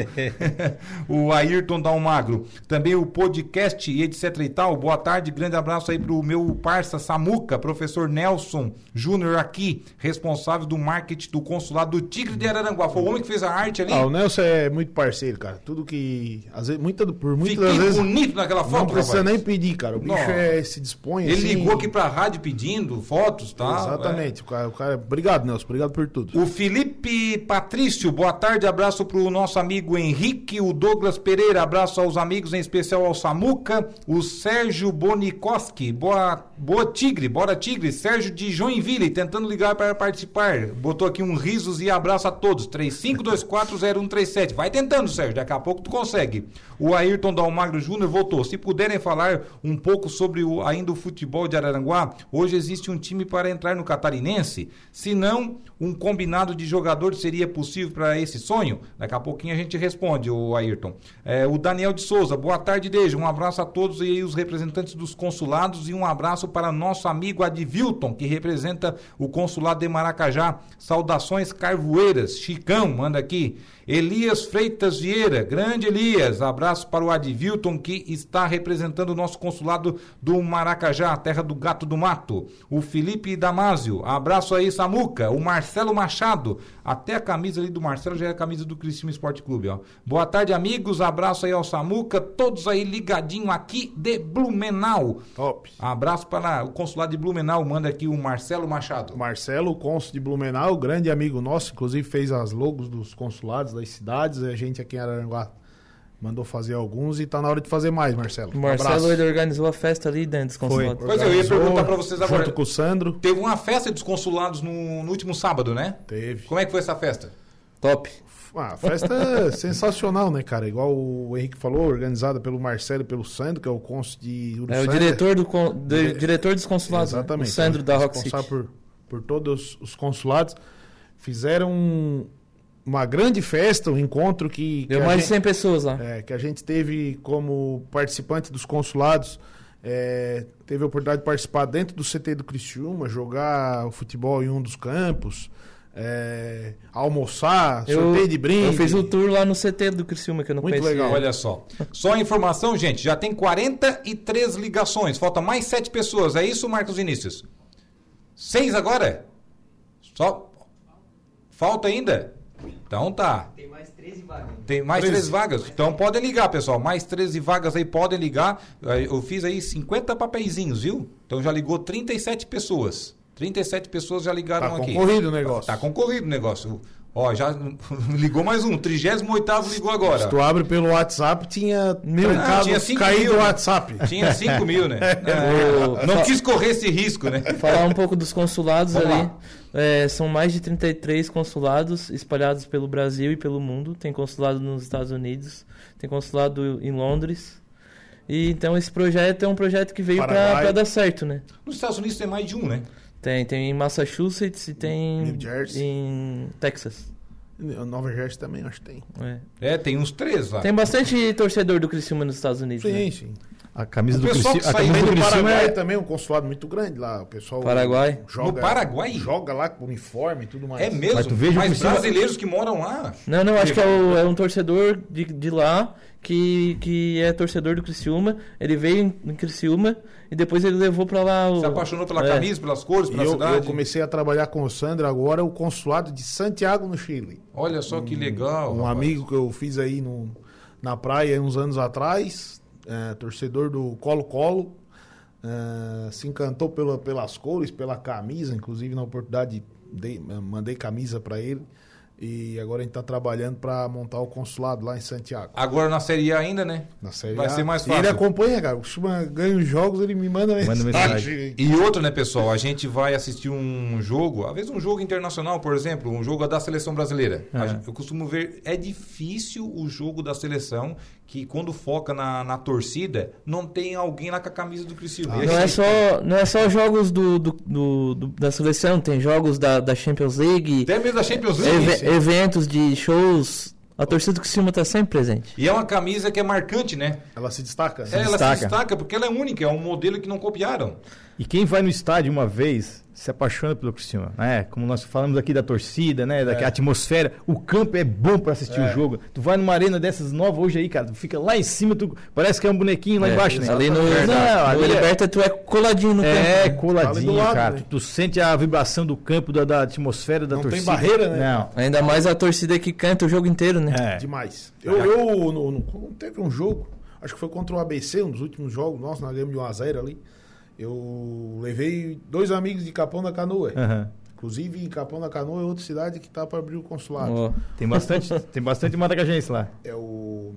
o Ayrton Dalmagro. Também o podcast e etc e tal, boa tarde, grande abraço aí pro meu parça Samuca, professor Nelson Júnior aqui, responsável do marketing do consulado do Tigre de Araranguá, foi o homem que fez a arte ali, Ah, o Nelson é muito parceiro, cara. Tudo que. Às vezes, muita, por muitas fiquei vezes. bonito naquela Não foto, precisa rapaz. nem pedir, cara. O bicho é, se dispõe Ele assim, ligou aqui pra rádio pedindo fotos, tá? Exatamente. O, cara, o cara- Obrigado, Nelson. Obrigado por tudo. O Felipe Patrício, boa tarde, abraço pro nosso amigo Henrique, o Douglas Pereira, abraço aos amigos, em especial ao Samuca, o Sérgio Bonikoski, boa, boa Tigre, bora Tigre, Sérgio de Joinville, tentando ligar para participar, botou aqui um risos e abraço a todos, 35240137, vai tentando Sérgio, daqui a pouco tu consegue. O Ayrton Dalmagro Júnior voltou, se puderem falar um pouco sobre o, ainda o futebol de Araranguá, hoje existe um time para entrar no Catarinense, se não, um combinado de jogadores seria possível para esse sonho? Daqui a pouquinho a gente responde, o Ayrton. É, o Daniel de Souza, boa tarde, Deja. Um abraço a todos e os representantes dos consulados e um abraço para nosso amigo Advilton, que representa o consulado de Maracajá. Saudações carvoeiras. Chicão, manda aqui. Elias Freitas Vieira, grande Elias, abraço para o Advilton que está representando o nosso consulado do Maracajá, terra do gato do mato. O Felipe Damásio, abraço aí Samuca. O Marcelo Machado, até a camisa ali do Marcelo já é a camisa do Criciúma Esporte Clube, ó. Boa tarde, amigos, abraço aí ao Samuca, todos aí ligadinho aqui de Blumenau. Top. Abraço para o consulado de Blumenau, manda aqui o Marcelo Machado. Marcelo, o cônsul de Blumenau, grande amigo nosso, inclusive fez as logos dos consulados das cidades. A gente aqui em Araranguá mandou fazer alguns e tá na hora de fazer mais, Marcelo. O Um Marcelo abraço. ele organizou a festa ali dentro dos consulados. Pois é, eu ia perguntar pra vocês agora. Junto com o Sandro. Teve uma festa dos consulados no, no último sábado, né? Teve. Como é que foi essa festa? Top. Ah, a festa é sensacional, né, cara? Igual o Henrique falou, organizada pelo Marcelo e pelo Sandro, que é o cônsul de É o Uruçanga. diretor, do, con- do- diretor dos consulados, né? Exatamente. o Sandro da Rock City. por, por todos os consulados. Fizeram um- uma grande festa, um encontro que, Deu que, mais de gente, 100 pessoas lá. é, que a gente teve como participante dos consulados. é, teve a oportunidade de participar dentro do CT do Criciúma, jogar o futebol em um dos campos, é, almoçar, sorteio de brinde. eu fiz o tour lá no CT do Criciúma, que eu não Muito conhecia. legal. Olha só. Só a informação, gente, já tem 43 ligações. Falta mais 7 pessoas. É isso, Marcos Vinícius? Seis agora? Só. Falta ainda? Então tá. Tem mais 13 vagas. Tem mais 13 vagas. Então podem ligar, pessoal. Mais 13 vagas aí, podem ligar. Eu fiz aí 50 papeizinhos, viu? Então já ligou 37 pessoas. 37 pessoas já ligaram Tá aqui. concorrido o negócio. Tá concorrido o negócio. Ó, já ligou mais um. 38 ligou agora. Se tu abre pelo WhatsApp, tinha mil Ah, tinha cinco caído mil, o? WhatsApp. Tinha 5 mil, né? É, não fa- quis correr esse risco, né? Falar um pouco dos consulados Vamos ali. lá. É, são mais de 33 consulados espalhados pelo Brasil e pelo mundo. Tem consulado nos Estados Unidos, tem consulado em Londres. E então esse projeto é um projeto que veio para dar certo, né? Nos Estados Unidos tem mais de um, né? Tem, tem em Massachusetts e tem New Jersey. em Texas. Nova Jersey também, acho que tem. É. É, tem uns três lá. Tem bastante torcedor do Criciúma nos Estados Unidos. Sim, né? sim. A camisa O do Criciúma, que a camisa do Criciúma Paraguai é... também um consulado muito grande lá. O pessoal Paraguai? joga, No Paraguai? Joga lá com uniforme e tudo mais. É mesmo? Mas tu veja Mas por cima- brasileiros que moram lá. Não, não, acho que é, o- é um torcedor de, de lá que, que é torcedor do Criciúma. Ele veio em, Criciúma e depois ele levou pra lá o. Se apaixonou pela É. camisa, pelas cores, E pela eu, cidade. eu comecei a trabalhar com o Sandro agora, o consulado de Santiago, no Chile. Olha só que legal. um rapaz. amigo que eu fiz aí no, na praia uns anos atrás, é, torcedor do Colo-Colo, é, se encantou pela, pelas cores, pela camisa, inclusive na oportunidade dei- mandei camisa para ele. E agora a gente está trabalhando para montar o consulado lá em Santiago. Agora na Série A ainda, né? Na série Vai A. ser mais E ele fácil. acompanha, cara. Costuma ganha os jogos, ele me manda Manda mensagem. E outro, né, pessoal? A gente vai assistir um jogo, às vezes um jogo internacional, por exemplo, um jogo da seleção brasileira. Gente- Eu costumo ver, é difícil o jogo da seleção que quando foca na, na torcida, não tem alguém lá com a camisa do Criciúma. E a Não é, só, não é só jogos do, do, do- do- da seleção, tem jogos da, da Champions League, Até mesmo da Champions League. sim. eventos de shows. A torcida do Criciúma tá sempre presente. E é uma camisa que é marcante, né? Ela se destaca. É, ela destaca. se destaca porque ela é única, é um modelo que não copiaram. E quem vai no estádio uma vez se apaixona pelo Criciúma, né? Como nós falamos aqui da torcida, né? Da atmosfera. O campo é bom pra assistir o jogo. Tu vai numa arena dessas novas hoje aí, cara, tu fica lá em cima, tu parece que é um bonequinho lá É, embaixo, né? ali no, Não, no ali é- Liberta tu é coladinho no É, campo. né? coladinho, lado, cara. né? Tu sente a vibração do campo, da, da atmosfera da Não tem torcida. barreira, né? Não. Ainda mais a torcida que canta o jogo inteiro, né? É. Demais. Eu, eu no- no- teve um jogo, acho que foi contra o ABC, um dos últimos jogos nossos, nós ganhamos de 1x0 ali. Eu levei dois amigos de Capão da Canoa. Aham. Inclusive, Capão da Canoa é outra cidade que tá para abrir o consulado. Ó, Tem bastante, tem bastante maracajense lá. É o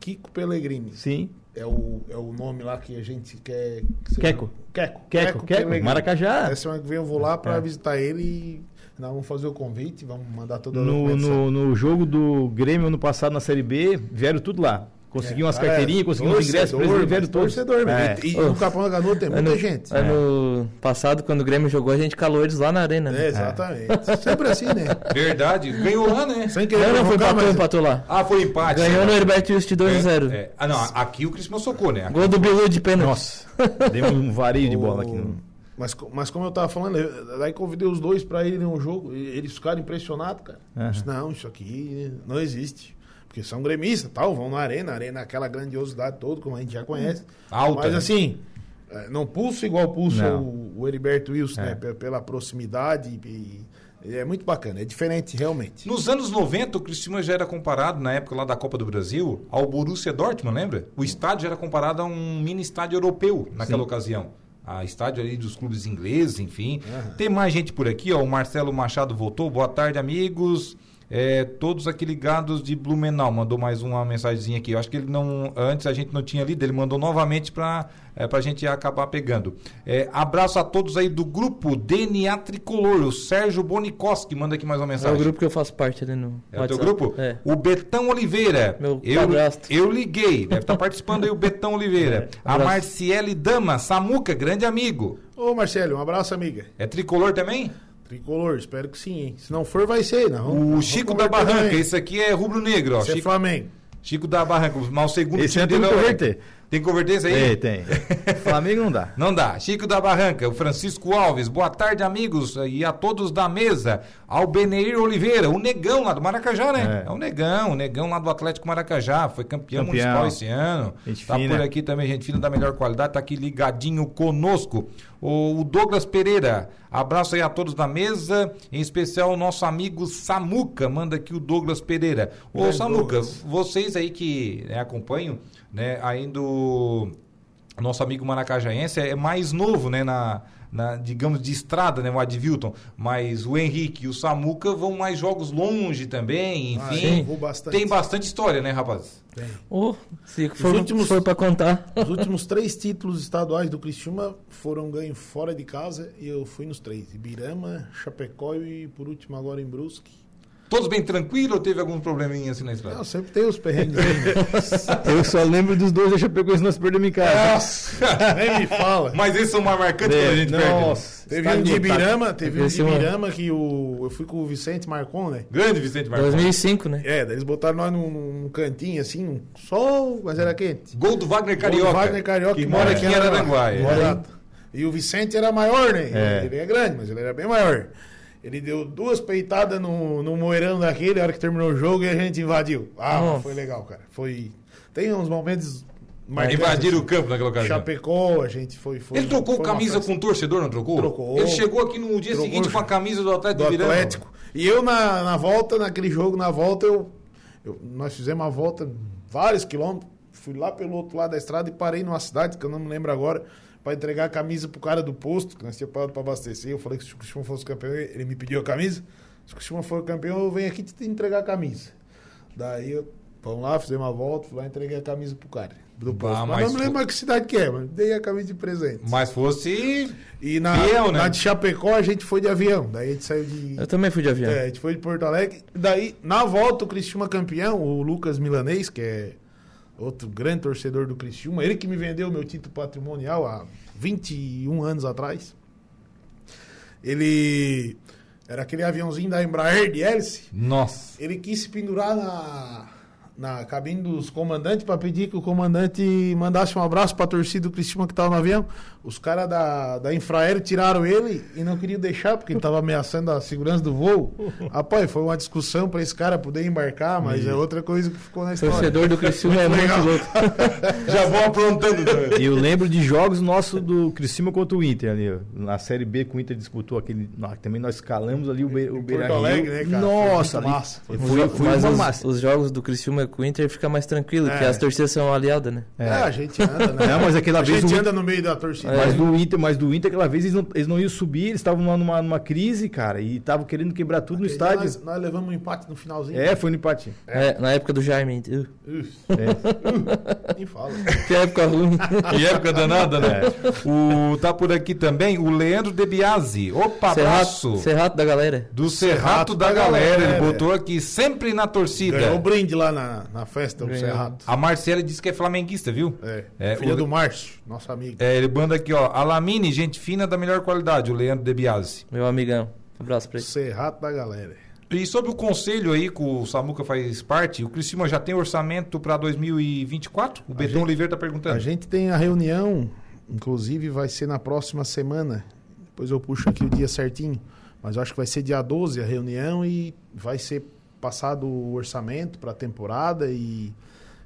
Kiko Pellegrini. Sim. É o, é o nome lá que a gente quer. que Queco. Queco. Queco, Queco. Pellegrini. Maracajá. Essa semana que vem eu vou lá para É. visitar ele e nós vamos fazer o convite, vamos mandar toda a No, no, no jogo do Grêmio ano passado na Série B, vieram tudo lá. Conseguiam É, umas carteirinhas, é, conseguiam os ingressos, mas todos. Torcedor, mesmo. É. E, e Oh. no Capão da Canoa tem muita ano, gente. ano passado, quando o Grêmio jogou, a gente calou eles lá na arena. né? É, exatamente. Sempre assim, né? Verdade. Ganhou lá, né? Sem querer Não, não, foi empatou, mas- empatou lá. Ah, foi empate. Ganhou no Heriberto Just 2x0. É, é. Ah, não. Aqui o Cristiano socou, né? Gol do Bilu de pênalti. Nossa, demos um vareio de bola aqui. O- No... Mas, co- mas como eu tava falando, eu- daí convidei os dois pra irem no jogo e eles ficaram impressionados, cara. Eu disse, não, isso aqui não existe. Porque são gremistas tal, vão na arena, a arena é aquela grandiosidade toda, como a gente já conhece. Alta, Mas né? assim, é, não pulso igual pulsa o, o Heriberto Wilson, É. né? Pe- Pela proximidade e, é muito bacana, é diferente realmente. Nos anos 90, o Criciúma já era comparado, na época lá da Copa do Brasil, ao Borussia Dortmund, lembra? O estádio era comparado a um mini estádio europeu naquela ocasião. A estádio ali dos clubes ingleses, enfim. Tem mais gente por aqui, ó. O Marcelo Machado voltou. Boa tarde, amigos. É, todos aqui ligados de Blumenau. Mandou mais uma mensagenzinha aqui. Eu acho que ele não. Antes a gente não tinha lido, ele mandou novamente para é, a gente acabar pegando. É, abraço a todos aí do grupo DNA Tricolor. O Sérgio Bonicoski manda aqui mais uma É mensagem. o grupo que eu faço parte ali no É o teu grupo? É. O Betão Oliveira. Meu eu, padrasto. eu liguei. Deve estar participando aí o Betão Oliveira. A Abraço. Marciele Dama, Samuca, grande amigo. Ô Marcelo, um abraço, amiga. É tricolor também? Tricolor, espero que sim, hein? Se não for, vai ser, não. O Chico da Barranca, também. esse aqui é rubro-negro, ó. Esse é Chico, Flamengo. Chico da Barranca, mas o segundo Esse time tem dele que é o- converter. Tem que converter isso aí? Ei, tem. Flamengo não dá. Não dá. Chico da Barranca, o Francisco Alves, boa tarde, amigos, e a todos da mesa. Ao Beneir Oliveira, o Negão lá do Maracajá, né? É, É. o Negão, o Negão lá do Atlético Maracajá, foi campeão, Campeão. municipal esse ano. Gente tá fina. por aqui também, gente fina da melhor qualidade, tá aqui ligadinho conosco. O, Douglas Pereira, abraço aí a todos da mesa, em especial o nosso amigo Samuca, manda aqui o Douglas Pereira. Ô Samuca, Douglas. vocês aí que né, acompanham, né, ainda nosso amigo maracajaense é mais novo, né, na, na, digamos, de estrada, né, o Advilton, mas o Henrique e o Samuca vão mais jogos longe também, Ah, enfim. vou bastante. tem bastante história, né, rapaz? Tem. Se for, últimos- se for pra contar. Os últimos três títulos estaduais do Criciúma foram ganhos fora de casa e eu fui nos três. Ibirama, Chapecó e por último agora em Brusque. Todos bem tranquilos ou teve algum probleminha assim na estrada? Não, sempre tem os perrengues aí. Eu só lembro dos dois, deixa eu pegar isso nós perdemos em casa. Nossa, nem me fala. Mas esses são mais marcantes quando a gente perde. né? Nossa. Teve um de. Ibirama, teve um de é Ibirama que o, eu fui com o Vicente Marcon, né? Grande Vicente Marcos. 2005, né? É, daí eles botaram nós num, num cantinho assim, um sol, mas era quente. Gol do Wagner Gol do Carioca. Wagner Carioca, que mora aqui em Araranguá. é. Exato. E o Vicente era maior, né? É. Ele é grande, mas ele era bem maior. Ele deu duas peitadas no, no moerão daquele, a hora que terminou o jogo, e a gente invadiu. Ah, Nossa. foi legal, cara. Foi. Tem uns momentos. marcantes, Invadiram o assim. campo naquela ocasião. Chapecó, a gente foi. foi Ele trocou foi camisa com o torcedor, não trocou? Trocou. Ele chegou aqui no dia Trocou, seguinte com a camisa do Atlético do. Atlético. E eu na, na volta, naquele jogo, na volta, eu, eu- nós fizemos uma volta vários quilômetros. Fui lá pelo outro lado da estrada e parei numa cidade, que eu não me lembro agora, para entregar a camisa pro cara do posto, que nós tínhamos parado para abastecer. Eu falei que se o Cristiano fosse campeão, ele me pediu a camisa. Se o Cristiano for campeão, eu venho aqui te entregar a camisa. Daí eu, vamos lá, fizemos uma volta, fui lá e entreguei a camisa pro cara. Do posto. Ah, mas, mas não me lembro mais que cidade que é, mas dei a camisa de presente. Mas fosse. E na, né? na de Chapecó a gente foi de avião. Daí a gente saiu de. Eu também fui de avião. É, a gente foi de Porto Alegre. Daí, na volta, o Criciúma campeão, o Lucas Milanês, que é outro grande torcedor do Criciúma, ele que me vendeu meu título patrimonial há 21 anos atrás. Ele era aquele aviãozinho da Embraer de hélice. Nossa. Ele quis se pendurar na, na cabine dos comandantes para pedir que o comandante mandasse um abraço para a torcida do Criciúma que estava no avião. Os caras da, da Infraero tiraram ele e não queriam deixar porque ele estava ameaçando a segurança do voo. Rapaz, foi uma discussão para esse cara poder embarcar, mas é outra coisa que ficou na história. Torcedor do Criciúma é muito louco. Já vão aprontando. né? E eu lembro de jogos nossos do Criciúma contra o Inter ali. Na Série B que o Inter disputou aquele. nó- Também nós escalamos ali o, Be, o Beira Alegre, né, cara? Nossa, Foi ali massa. Foi, Os foi, foi uma os, massa. os jogos do Criciúma com o Inter fica mais tranquilo, É. porque as torcidas são aliadas, né? É, a gente anda, né? Não, mas aquela a vez gente o- anda no meio da torcida. Mas do Inter, mas do Inter, aquela vez eles não, eles não iam subir, eles estavam numa, numa, crise, cara, e estavam querendo quebrar tudo no Aquele dia estádio. Nós, nós levamos um empate no finalzinho. É, foi no empate. É, na época do Jaime. uh, É. nem fala. que época ruim. Que época danada, né? O, tá por aqui também o Leandro De Biasi. Opa, abraço. Serrato, Serrato da galera. Do Cerrato da, da galera. galera. Ele botou aqui sempre na torcida. Ganhou o brinde lá na, na festa do. Cerrato. A Marcela disse que é flamenguista, viu? É, É, filha o- do Márcio, nosso amigo. É, ele manda aqui, ó. Alamine, gente fina da melhor qualidade, o Leandro De Biasi. Meu amigão. Um abraço pra ele. Cerrato da galera. E sobre o conselho aí que o Samuca faz parte, o Criciúma já tem orçamento para 2024? O Betão gente- Oliveira tá A perguntando. gente tem a reunião, inclusive vai ser na próxima semana. Depois eu puxo aqui o dia certinho. Mas eu acho que vai ser dia 12 a reunião e vai ser passado o orçamento para a temporada e,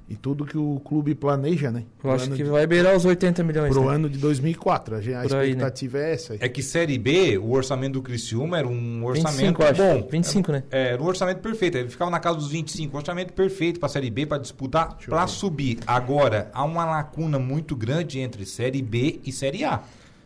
e tudo que o clube planeja, né? Eu acho que de, vai beirar os 80 milhões. pro né? ano de 2004. A, gente- a Por aí, né? expectativa é essa. É que Série B, o orçamento do Criciúma era um orçamento 25, acho. bom. 25, né? É, era um orçamento perfeito. Ele ficava na casa dos 25. Orçamento perfeito para Série B, para disputar, para subir. Agora, há uma lacuna muito grande entre Série B e Série A.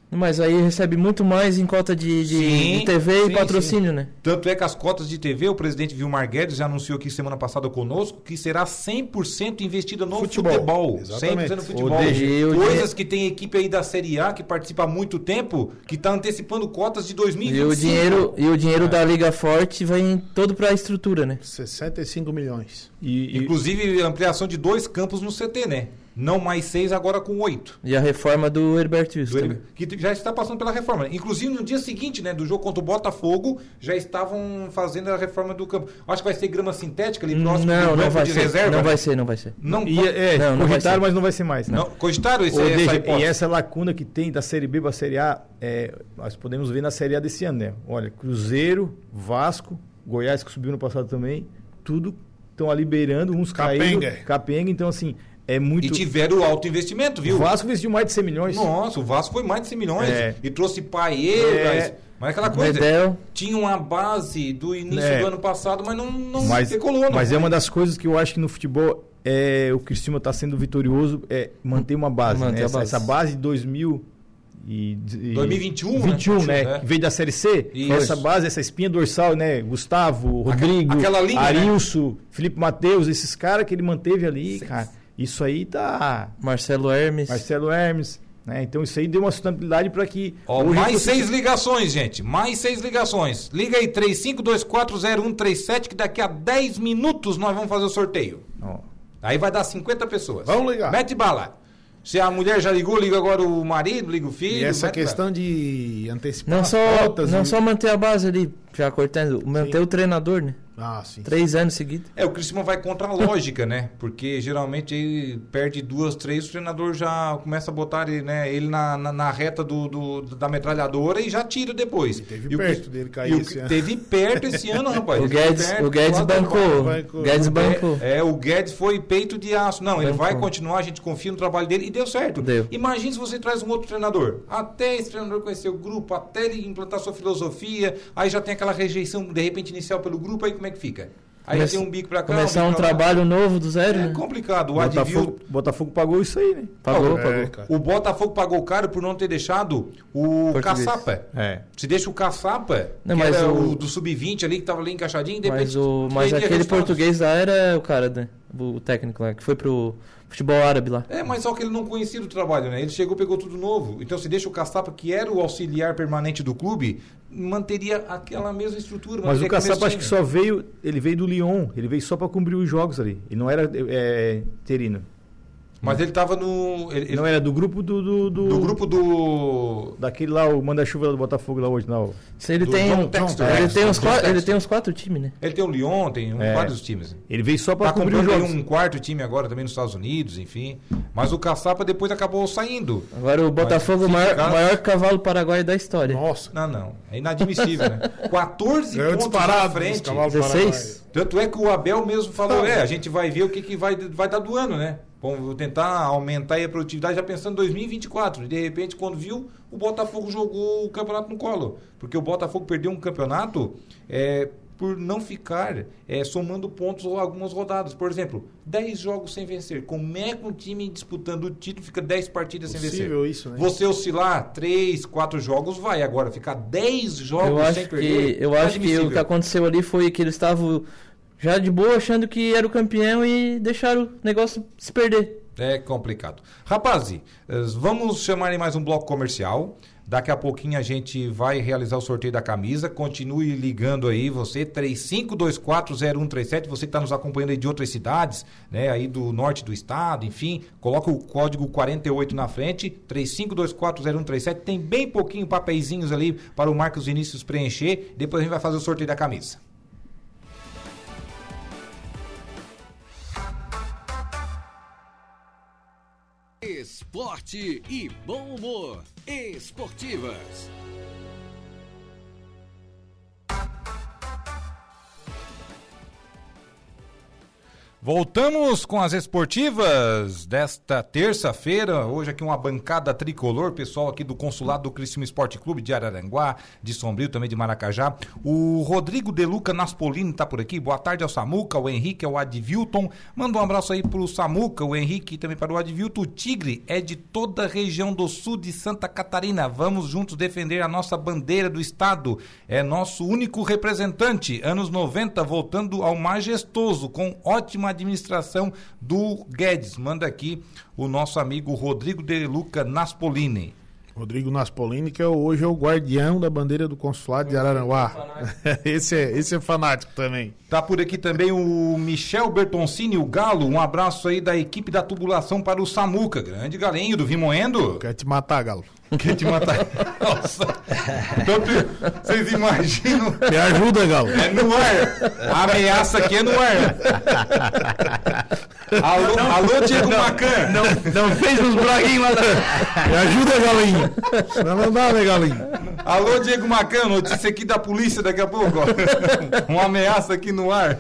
Mas aí recebe muito mais em cota de, de, Sim, de TV sim, e patrocínio, né? Tanto é que as cotas de TV, o presidente Vilmar Guedes já anunciou aqui semana passada conosco que será 100% investida no futebol. Futebol. 100% Exatamente. no futebol. O DG, o Coisas que tem equipe aí da Série A que participa há muito tempo, que está antecipando cotas de 2025. E o dinheiro, e o dinheiro É. da Liga Forte vai todo pra estrutura, né? 65 milhões. E, e- Inclusive, ampliação de dois campos no CT, né? Não mais seis, agora com oito. E a reforma do Herberto Wilson. Também. que já está passando pela reforma. Inclusive, no dia seguinte, né, do jogo contra o Botafogo, já estavam fazendo a reforma do campo. Acho que vai ser grama sintética ali próximo Não, do não vai de ser. reserva. Não vai ser, não vai ser. Não, e- pode- é, Não, não vai cogitaram, ser. mas não vai ser mais. não, cogitaram esse, Ô, essa e essa lacuna que tem da Série B para a Série A, é, nós podemos ver na Série A desse ano, né? Olha, Cruzeiro, Vasco, Goiás que subiu no passado também, tudo estão ali beirando, uns Capenga. caíram, capenga, então assim, é muito... E tiveram alto investimento, viu? O Vasco investiu mais de 100 milhões. Nossa, o Vasco foi mais de 100 milhões. É. E trouxe Paeiras. É. Mas aquela coisa, Medel. tinha uma base do início É. do ano passado, mas não, não mas, decolou. Não mas é foi. uma das coisas que eu acho que no futebol é, o Criciúma está sendo vitorioso é manter uma base, Manter né? a Essa, base. essa base de 2000 e, e 2021, né? 21, né? É. Que veio da Série C. Isso. Essa base, essa espinha dorsal, né? Gustavo, Rodrigo, aquela linha, né? Arilson, Felipe Matheus, esses caras que ele manteve ali, cara. Isso aí tá Marcelo Hermes. Marcelo Hermes, né? Então isso aí deu uma sustentabilidade para que Ó, mais você- seis ligações, gente. Mais seis ligações. Liga aí, 35240137, que daqui a 10 minutos nós vamos fazer o sorteio. Ó, Aí vai dar 50 pessoas. Vamos ligar. Mete bala. Se a mulher já ligou, liga agora o marido, liga o filho. E essa questão de antecipar Não as só, não e- só manter a base ali, já cortando, manter o treinador, né? Ah, sim. Três anos seguidos. É, o Criciúma vai contra a lógica, né? Porque geralmente ele perde duas, três, o treinador já começa a botar ele, né, ele na, na, na reta do, do- da metralhadora e já tira depois. teve o perto Cris- dele cair e o- esse ano. Teve perto esse ano, rapaz. O Ele Guedes, perto, o Guedes bancou. bancou. Guedes bancou. É, o Guedes foi peito de aço. Não, ele Bancou. vai continuar, a gente confia no trabalho dele e deu certo. Deu. Imagina se você traz um outro treinador. Até esse treinador conhecer o grupo, até ele implantar sua filosofia, aí já tem aquela rejeição, de repente, inicial pelo grupo, aí como é que fica? Aí Começa- tem um bico pra cá. Começar um lá. trabalho novo do zero, É né? complicado. O Advil, Botafogo, Botafogo pagou isso aí, né? Pagou, É, pagou. cara. o Botafogo pagou caro por não ter deixado o Português. Caçapa. É. Se deixa o Caçapa, Não, que mas era o- o do sub-20 ali, que tava ali encaixadinho, de Mas, o, mas aquele resultados. português lá era o cara, né? O técnico lá, que foi pro futebol árabe lá. É, mas só que ele não conhecia o trabalho, né? Ele chegou pegou tudo novo. Então, se deixa o Caçapa, que era o auxiliar permanente do clube, manteria aquela mesma estrutura. Mas o Caçapa acho que só veio, ele veio do Lyon, ele veio só para cumprir os jogos ali. Ele não era é, terino. Mas ele tava no... Ele, ele- Não era do grupo do. Do, do, do grupo do... Daquele lá, o manda-chuva do Botafogo lá hoje, não. Se ele Do tem, John um- ele, É, tem uns quatro, ele tem uns quatro times, né? Ele tem o Lyon, tem um- É. vários times. Ele veio só para Tá os jogos. um quarto time agora também nos Estados Unidos, enfim. Mas o Caçapa depois acabou saindo. Agora o Botafogo, o se maior, ficar- maior cavalo paraguaio da história. Nossa. Não, não. É inadmissível, né? 14 Ganhou pontos na frente. nos cavalos 16? Tanto é que o Abel mesmo falou, é, a gente vai ver o que, que vai, vai dar do ano, né? Vamos tentar aumentar aí a produtividade já pensando em 2024. E de repente, quando viu, o Botafogo jogou o campeonato no colo. Porque o Botafogo perdeu um campeonato é, por não ficar é, somando pontos ou algumas rodadas. Por exemplo, 10 jogos sem vencer. Como é que um time disputando o título fica 10 partidas sem vencer? Possível isso, né? Você oscilar 3, 4 jogos, vai. Agora, ficar 10 jogos Eu acho sem que, perder. eu acho que o que aconteceu ali foi que eles estavam já de boa achando que era o campeão e deixaram o negócio se perder. É complicado. Rapaz, eh, vamos chamar em mais um bloco comercial. Daqui a pouquinho a gente vai realizar o sorteio da camisa. Continue ligando aí, você, 35240137. Você que está nos acompanhando aí de outras cidades, né? Aí do norte do estado, enfim. Coloca o código 48 na frente, 35240137. Tem bem pouquinho papeizinhos ali para o Marcos Vinícius preencher. Depois a gente vai fazer o sorteio da camisa. Esporte e bom humor. Esportivas. Voltamos com as esportivas desta terça-feira. Hoje aqui uma bancada tricolor, pessoal aqui do consulado do Criciúma Esporte Clube de Araranguá, de Sombrio, também de Maracajá. O Rodrigo Deluca Naspolini tá por aqui. Boa tarde ao Samuca, o Henrique, ao Advilton. Manda um abraço aí pro Samuca, o Henrique e também para o Advilton. O Tigre é de toda a região do sul de Santa Catarina. Vamos juntos defender a nossa bandeira do estado. É nosso único representante. Anos 90, voltando ao majestoso, com ótima administração do Guedes. Manda aqui o nosso amigo Rodrigo De Luca Naspolini. Rodrigo Naspolini, que é, hoje é o guardião da bandeira do consulado de Araranguá. esse, é, esse é fanático também. Tá por aqui também o Michel Bertoncini, o Galo. Um abraço aí da equipe da tubulação para o Samuca. Grande galinho do Vimoendo. Quer te matar, Galo. Quer te matar? Nossa. Então, tu- vocês imaginam? Me ajuda, Galo. É no ar. A ameaça aqui é no ar. Alô, alô Diego Macan. Não fez uns braguinhos lá. Me ajuda, Galinho. Senão não dá, né, Galinho? Alô, Diego Macan, notícia aqui da polícia daqui a pouco. ó. Uma ameaça aqui no ar.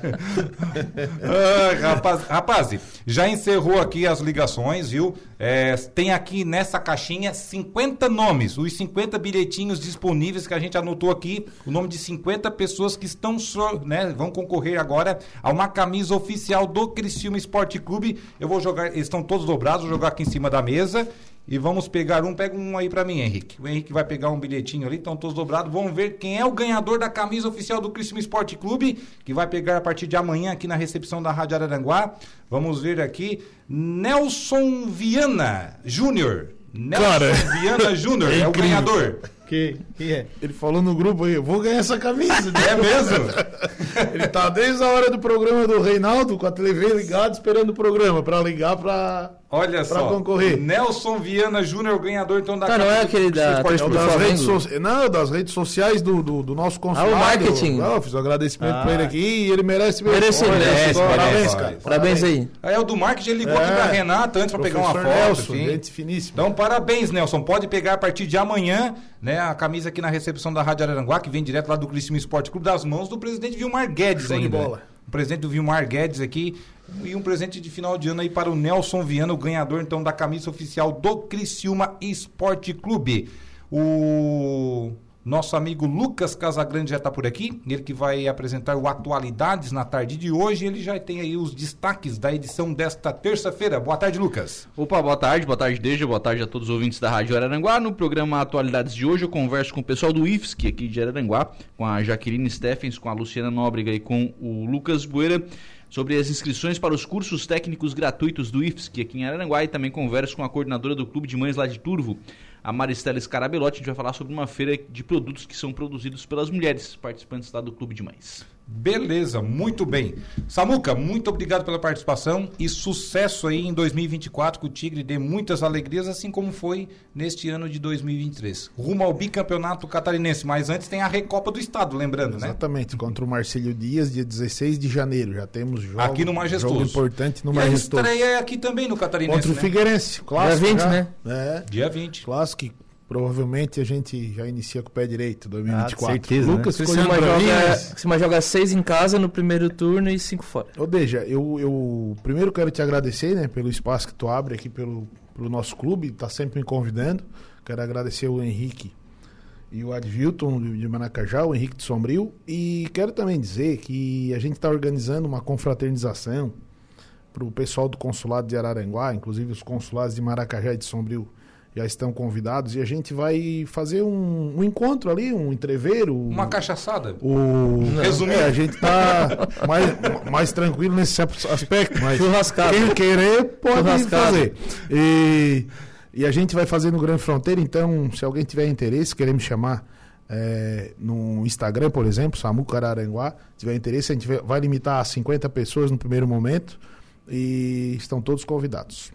Ah, rapaz, rapaz, já encerrou aqui as ligações, viu? É, tem aqui nessa caixinha 50 nomes, os 50 bilhetinhos disponíveis que a gente anotou aqui, o nome de 50 pessoas que estão né, vão concorrer agora a uma camisa oficial do Criciúma Esporte Clube. Eu vou jogar, eles estão todos dobrados, vou jogar aqui em cima da mesa. E vamos pegar um, pega um aí pra mim, Henrique. O Henrique vai pegar um bilhetinho ali, estão todos dobrados. Vamos ver quem é o ganhador da camisa oficial do Criciúma Esporte Clube, que vai pegar a partir de amanhã aqui na recepção da Rádio Araranguá. Vamos ver aqui. Nelson Viana Júnior. Nelson Cara, Viana Júnior é é, o ganhador. Que, que é? Ele falou no grupo aí, eu vou ganhar essa camisa. É mesmo? Ele tá desde a hora do programa do Reinaldo, com a TV ligada, esperando o programa, pra ligar pra... Olha Pra só. concorrer. Nelson Viana Júnior, ganhador então da Tá, não é aquele da- É o das redes sociais. Não, das redes sociais do, do, do nosso consulado. marketing. Não, eu fiz um agradecimento Ah. pra ele aqui e ele merece mesmo. Merece, Olha, merece, só, Parabéns, cara. Parabéns aí. Aí é o do marketing, ele ligou É. aqui pra Renata antes pra pegar uma foto. Nelson, enfim. gente finíssima. Então, parabéns, Nelson. Pode pegar a partir de amanhã, né, a camisa aqui na recepção da Rádio Araranguá, que vem direto lá do Criciúma Esporte Clube, das mãos do presidente Vilmar Guedes Show de ainda. bola. O presidente do Vilmar Guedes aqui. E um presente de final de ano aí para o Nelson Viana, o ganhador então da camisa oficial do Criciúma Esporte Clube. O nosso amigo Lucas Casagrande já está por aqui, ele que vai apresentar o Atualidades na tarde de hoje. Ele já tem aí os destaques da edição desta terça-feira. Boa tarde, Lucas. Opa, boa tarde, boa tarde, Deja, boa tarde a todos os ouvintes da Rádio Araranguá. No programa Atualidades de hoje eu converso com o pessoal do IFSC aqui de Araranguá, com a Jaqueline Steffens, com a Luciana Nóbrega e com o Lucas Bueira, sobre as inscrições para os cursos técnicos gratuitos do IFSC aqui em Araranguá e também converso com a coordenadora do Clube de Mães lá de Turvo, a Maristela Scarabelotti. A gente vai falar sobre uma feira de produtos que são produzidos pelas mulheres participantes lá do Clube de Mães. Beleza, muito bem. Samuca, muito obrigado pela participação e sucesso aí em 2024, que o Tigre dê muitas alegrias, assim como foi neste ano de 2023. Rumo ao bicampeonato catarinense, mas antes tem a Recopa do Estado, lembrando, né? Exatamente, contra o Marcílio Dias, dia 16 de janeiro. Já temos jogo, Aqui no Majestoso. jogo importante no e a Majestoso. estreia é aqui também no catarinense, Contra o né? Figueirense, clássico. Dia 20, já. né? É, Dia 20. clássico provavelmente a gente já inicia com o pé direito, 2024. Ah, certeza, Lucas Se escolheu Criciúma pra mim, joga, Criciúma joga seis em casa no primeiro turno e cinco fora. Ô, Deja, eu, eu primeiro quero te agradecer, né, pelo espaço que tu abre aqui pelo, pelo nosso clube, tá sempre me convidando. Quero agradecer o Henrique e o Advilton de Maracajá, o Henrique de Sombrio. E quero também dizer que a gente está organizando uma confraternização para o pessoal do consulado de Araranguá, inclusive os consulados de Maracajá e de Sombrio já estão convidados e a gente vai fazer um, um encontro ali, um entreveiro. Uma cachaçada. O... Resumindo. É, a gente tá mais, mais tranquilo nesse aspecto, mas Churrascada. quem querer pode fazer. E, e a gente vai fazer no Grande Fronteira, então, se alguém tiver interesse, querer me chamar é, no Instagram, por exemplo, Samuca Araranguá, tiver interesse, a gente vai- limitar a 50 pessoas no primeiro momento e estão todos convidados.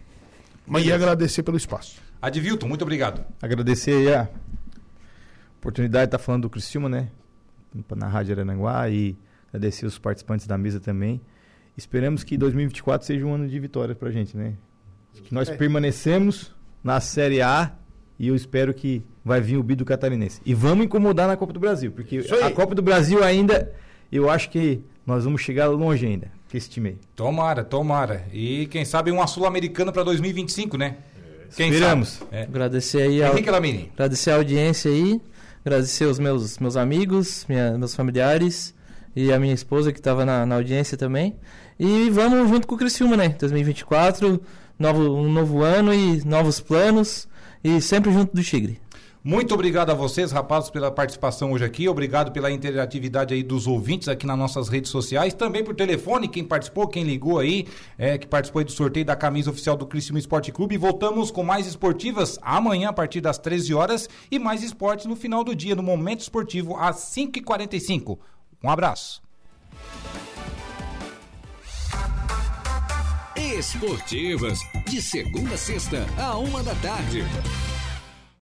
Mas e agradecer pelo espaço. Advilton, muito obrigado. Agradecer aí a oportunidade de estar falando do Criciúma, né? Na Rádio Arananguá e agradecer os participantes da mesa também. Esperamos que 2024 seja um ano de vitória pra gente, né? Que nós É. permanecemos na Série A e eu espero que vai vir o Bido Catarinense. E vamos incomodar na Copa do Brasil, porque a Copa do Brasil ainda, eu acho que nós vamos chegar longe ainda, com esse time aí. Tomara, tomara. E quem sabe uma Sul-Americana para 2025, né? Quem Esperamos. sabe? É. Agradecer aí ao, agradecer a audiência aí, agradecer os meus, meus amigos, minha- meus familiares e a minha esposa que estava na, na audiência também. E vamos junto com o Criciúma, né? 2024, novo, um novo ano e novos planos e sempre junto do Tigre. Muito obrigado a vocês, rapazes, pela participação hoje aqui. Obrigado pela interatividade aí dos ouvintes aqui nas nossas redes sociais. Também por telefone, quem participou, quem ligou aí, é, que participou aí do sorteio da camisa oficial do Criciúma Esporte Clube. Voltamos com mais esportivas amanhã a partir das 13 horas e mais esportes no final do dia, no Momento Esportivo, às 5h45. Um abraço. Esportivas, de segunda a sexta, a uma da tarde.